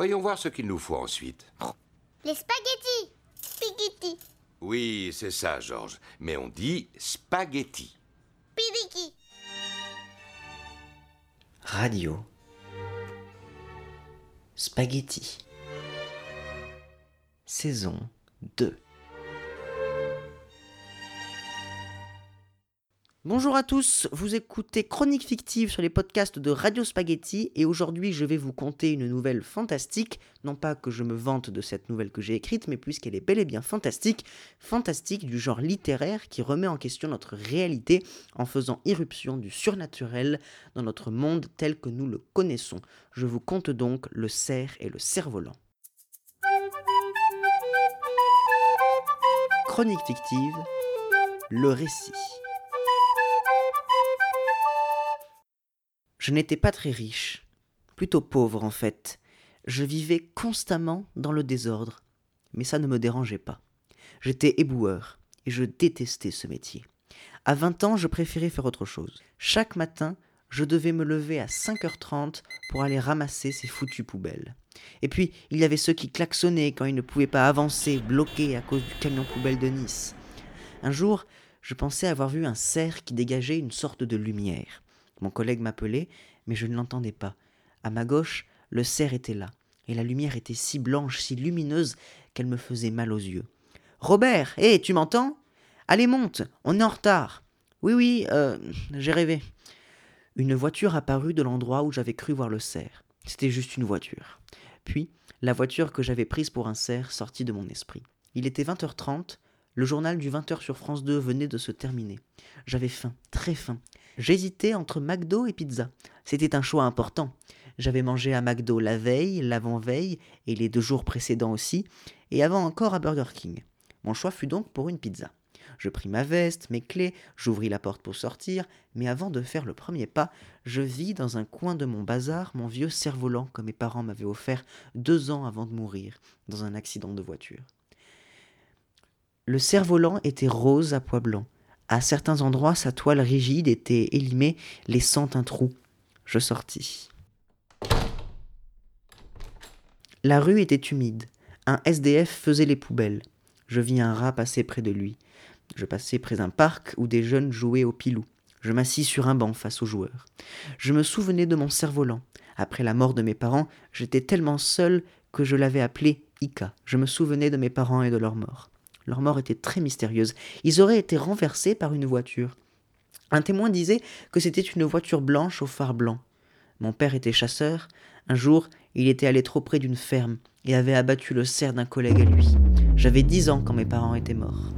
Voyons voir ce qu'il nous faut ensuite. Les spaghettis Spaghetti Oui, c'est ça, Georges. Mais on dit spaghetti. Pidiki Radio. Spaghetti. Saison 2. Bonjour à tous, vous écoutez Chronique fictive sur les podcasts de Radio Spaghetti et aujourd'hui je vais vous conter une nouvelle fantastique, non pas que je me vante de cette nouvelle que j'ai écrite, mais puisqu'elle est bel et bien fantastique, fantastique du genre littéraire qui remet en question notre réalité en faisant irruption du surnaturel dans notre monde tel que nous le connaissons. Je vous conte donc le cerf et le cerf-volant. Chronique fictive, le récit. Je n'étais pas très riche, plutôt pauvre en fait. Je vivais constamment dans le désordre, mais ça ne me dérangeait pas. J'étais éboueur, et je détestais ce métier. À 20 ans, je préférais faire autre chose. Chaque matin, je devais me lever à 5h30 pour aller ramasser ces foutues poubelles. Et puis, il y avait ceux qui klaxonnaient quand ils ne pouvaient pas avancer, bloqués à cause du camion poubelle de Nice. Un jour, je pensais avoir vu un cerf qui dégageait une sorte de lumière. Mon collègue m'appelait, mais je ne l'entendais pas. À ma gauche, le cerf était là, et la lumière était si blanche, si lumineuse, qu'elle me faisait mal aux yeux. Robert, hé, tu m'entends? Allez, monte, on est en retard. Oui, oui, euh, j'ai rêvé. Une voiture apparut de l'endroit où j'avais cru voir le cerf. C'était juste une voiture. Puis, la voiture que j'avais prise pour un cerf sortit de mon esprit. Il était 20h30, le journal du 20h sur France 2 venait de se terminer. J'avais faim, très faim. J'hésitais entre McDo et pizza. C'était un choix important. J'avais mangé à McDo la veille, l'avant-veille et les deux jours précédents aussi, et avant encore à Burger King. Mon choix fut donc pour une pizza. Je pris ma veste, mes clés, j'ouvris la porte pour sortir, mais avant de faire le premier pas, je vis dans un coin de mon bazar mon vieux cerf-volant que mes parents m'avaient offert deux ans avant de mourir, dans un accident de voiture. Le cerf-volant était rose à pois blanc. À certains endroits, sa toile rigide était élimée, laissant un trou. Je sortis. La rue était humide. Un SDF faisait les poubelles. Je vis un rat passer près de lui. Je passais près d'un parc où des jeunes jouaient au pilou. Je m'assis sur un banc face aux joueurs. Je me souvenais de mon cerf-volant. Après la mort de mes parents, j'étais tellement seul que je l'avais appelé Ika. Je me souvenais de mes parents et de leur mort. Leur mort était très mystérieuse. Ils auraient été renversés par une voiture. Un témoin disait que c'était une voiture blanche au phare blanc. Mon père était chasseur. Un jour, il était allé trop près d'une ferme et avait abattu le cerf d'un collègue à lui. J'avais dix ans quand mes parents étaient morts.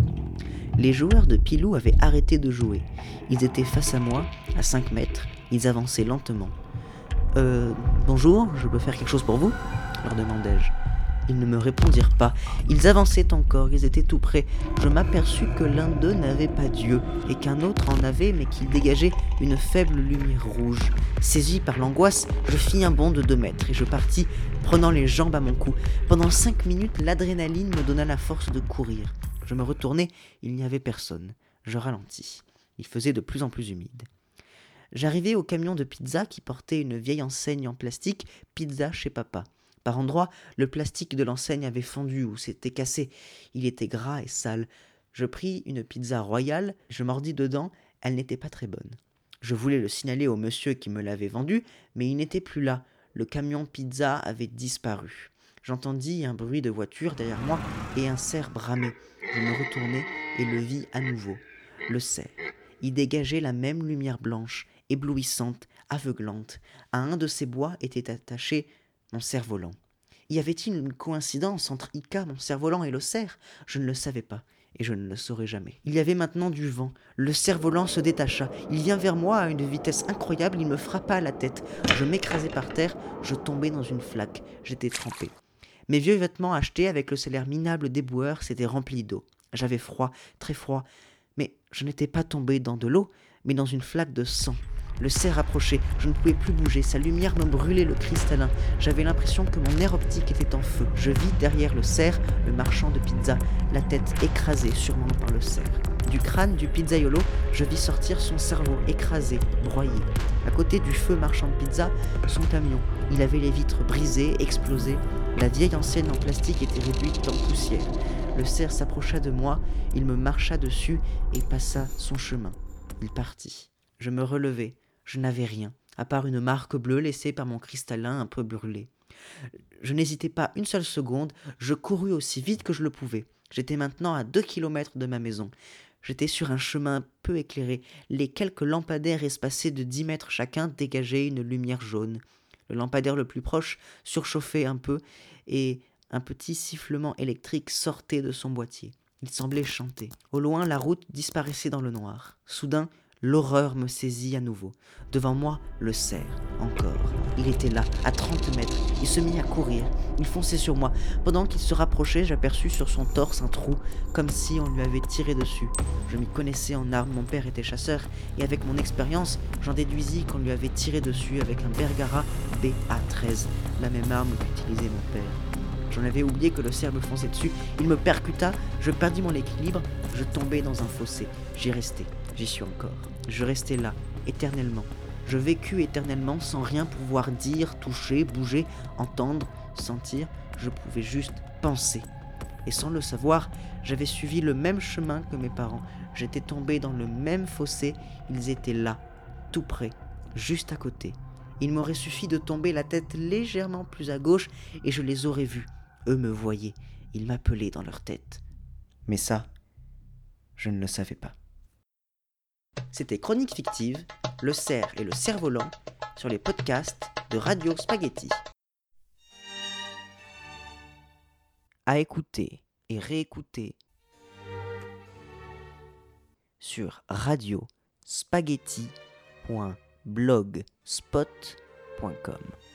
Les joueurs de Pilou avaient arrêté de jouer. Ils étaient face à moi, à cinq mètres. Ils avançaient lentement. Euh, bonjour, je peux faire quelque chose pour vous? leur demandai-je. Ils ne me répondirent pas. Ils avançaient encore, ils étaient tout près. Je m'aperçus que l'un d'eux n'avait pas Dieu, et qu'un autre en avait, mais qu'il dégageait une faible lumière rouge. Saisi par l'angoisse, je fis un bond de deux mètres, et je partis, prenant les jambes à mon cou. Pendant cinq minutes, l'adrénaline me donna la force de courir. Je me retournai, il n'y avait personne. Je ralentis. Il faisait de plus en plus humide. J'arrivai au camion de pizza qui portait une vieille enseigne en plastique, Pizza chez papa. Par endroits, le plastique de l'enseigne avait fondu ou s'était cassé. Il était gras et sale. Je pris une pizza royale, je mordis dedans, elle n'était pas très bonne. Je voulais le signaler au monsieur qui me l'avait vendue, mais il n'était plus là. Le camion pizza avait disparu. J'entendis un bruit de voiture derrière moi et un cerf bramer. Je me retournai et le vis à nouveau. Le cerf. Il dégageait la même lumière blanche, éblouissante, aveuglante. À un de ses bois était attaché mon cerf-volant. Y avait-il une coïncidence entre Ika, mon cerf-volant, et le cerf? Je ne le savais pas, et je ne le saurais jamais. Il y avait maintenant du vent. Le cerf-volant se détacha. Il vient vers moi à une vitesse incroyable, il me frappa à la tête. Je m'écrasai par terre, je tombai dans une flaque. J'étais trempé. Mes vieux vêtements achetés avec le salaire minable des boueurs s'étaient remplis d'eau. J'avais froid, très froid, mais je n'étais pas tombé dans de l'eau, mais dans une flaque de sang. Le cerf approchait, je ne pouvais plus bouger, sa lumière me brûlait le cristallin. J'avais l'impression que mon air optique était en feu. Je vis derrière le cerf le marchand de pizza, la tête écrasée sûrement par le cerf. Du crâne du pizzaiolo, je vis sortir son cerveau écrasé, broyé. À côté du feu marchand de pizza, son camion. Il avait les vitres brisées, explosées. La vieille enseigne en plastique était réduite en poussière. Le cerf s'approcha de moi, il me marcha dessus et passa son chemin. Il partit. Je me relevai. Je n'avais rien, à part une marque bleue laissée par mon cristallin un peu brûlé. Je n'hésitai pas une seule seconde, je courus aussi vite que je le pouvais. J'étais maintenant à deux kilomètres de ma maison. J'étais sur un chemin peu éclairé. Les quelques lampadaires espacés de dix mètres chacun dégageaient une lumière jaune. Le lampadaire le plus proche surchauffait un peu et un petit sifflement électrique sortait de son boîtier. Il semblait chanter. Au loin, la route disparaissait dans le noir. Soudain, L'horreur me saisit à nouveau. Devant moi, le cerf, encore. Il était là, à 30 mètres. Il se mit à courir. Il fonçait sur moi. Pendant qu'il se rapprochait, j'aperçus sur son torse un trou, comme si on lui avait tiré dessus. Je m'y connaissais en armes, mon père était chasseur, et avec mon expérience, j'en déduisis qu'on lui avait tiré dessus avec un Bergara BA-13, la même arme qu'utilisait mon père. J'en avais oublié que le cerf me fonçait dessus. Il me percuta, je perdis mon équilibre, je tombai dans un fossé. J'y restais, j'y suis encore. Je restais là, éternellement. Je vécus éternellement sans rien pouvoir dire, toucher, bouger, entendre, sentir. Je pouvais juste penser. Et sans le savoir, j'avais suivi le même chemin que mes parents. J'étais tombé dans le même fossé. Ils étaient là, tout près, juste à côté. Il m'aurait suffi de tomber la tête légèrement plus à gauche et je les aurais vus. Eux me voyaient. Ils m'appelaient dans leur tête. Mais ça, je ne le savais pas. C'était Chronique fictive, le cerf et le cerf-volant sur les podcasts de Radio Spaghetti. À écouter et réécouter sur radiospaghetti.blogspot.com.